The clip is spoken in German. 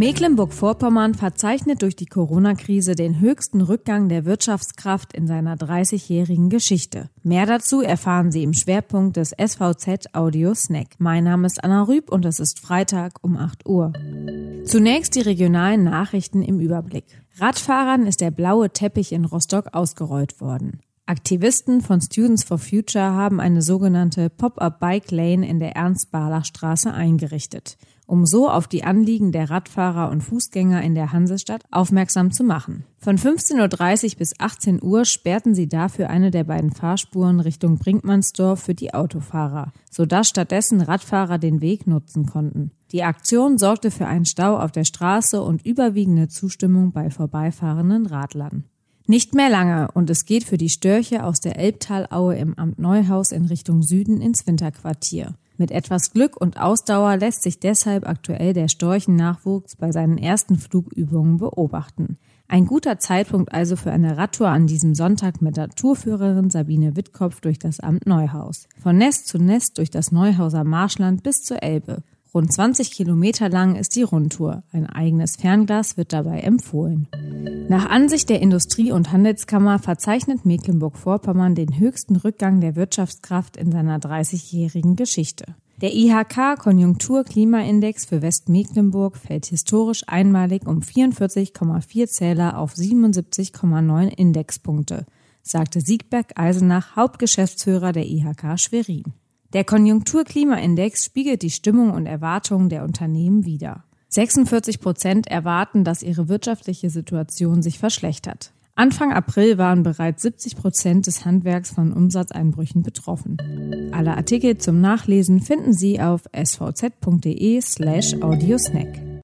Mecklenburg-Vorpommern verzeichnet durch die Corona-Krise den höchsten Rückgang der Wirtschaftskraft in seiner 30-jährigen Geschichte. Mehr dazu erfahren Sie im Schwerpunkt des SVZ Audio Snack. Mein Name ist Anna Rüb und es ist Freitag um 8 Uhr. Zunächst die regionalen Nachrichten im Überblick. Radfahrern ist der blaue Teppich in Rostock ausgerollt worden. Aktivisten von Students for Future haben eine sogenannte Pop-up Bike Lane in der Ernst-Barlach-Straße eingerichtet, um so auf die Anliegen der Radfahrer und Fußgänger in der Hansestadt aufmerksam zu machen. Von 15.30 Uhr bis 18 Uhr sperrten sie dafür eine der beiden Fahrspuren Richtung Brinkmannsdorf für die Autofahrer, sodass stattdessen Radfahrer den Weg nutzen konnten. Die Aktion sorgte für einen Stau auf der Straße und überwiegende Zustimmung bei vorbeifahrenden Radlern. Nicht mehr lange und es geht für die Störche aus der Elbtalaue im Amt Neuhaus in Richtung Süden ins Winterquartier. Mit etwas Glück und Ausdauer lässt sich deshalb aktuell der Storchennachwuchs bei seinen ersten Flugübungen beobachten. Ein guter Zeitpunkt also für eine Radtour an diesem Sonntag mit der Tourführerin Sabine Wittkopf durch das Amt Neuhaus. Von Nest zu Nest durch das Neuhauser Marschland bis zur Elbe. Rund 20 Kilometer lang ist die Rundtour. Ein eigenes Fernglas wird dabei empfohlen. Nach Ansicht der Industrie- und Handelskammer verzeichnet Mecklenburg-Vorpommern den höchsten Rückgang der Wirtschaftskraft in seiner 30-jährigen Geschichte. Der IHK-Konjunktur-Klimaindex für Westmecklenburg fällt historisch einmalig um 44,4 Zähler auf 77,9 Indexpunkte, sagte Siegberg Eisenach, Hauptgeschäftsführer der IHK Schwerin. Der Konjunkturklimaindex spiegelt die Stimmung und Erwartungen der Unternehmen wider. 46 Prozent erwarten, dass ihre wirtschaftliche Situation sich verschlechtert. Anfang April waren bereits 70 Prozent des Handwerks von Umsatzeinbrüchen betroffen. Alle Artikel zum Nachlesen finden Sie auf svz.de slash audiosnack.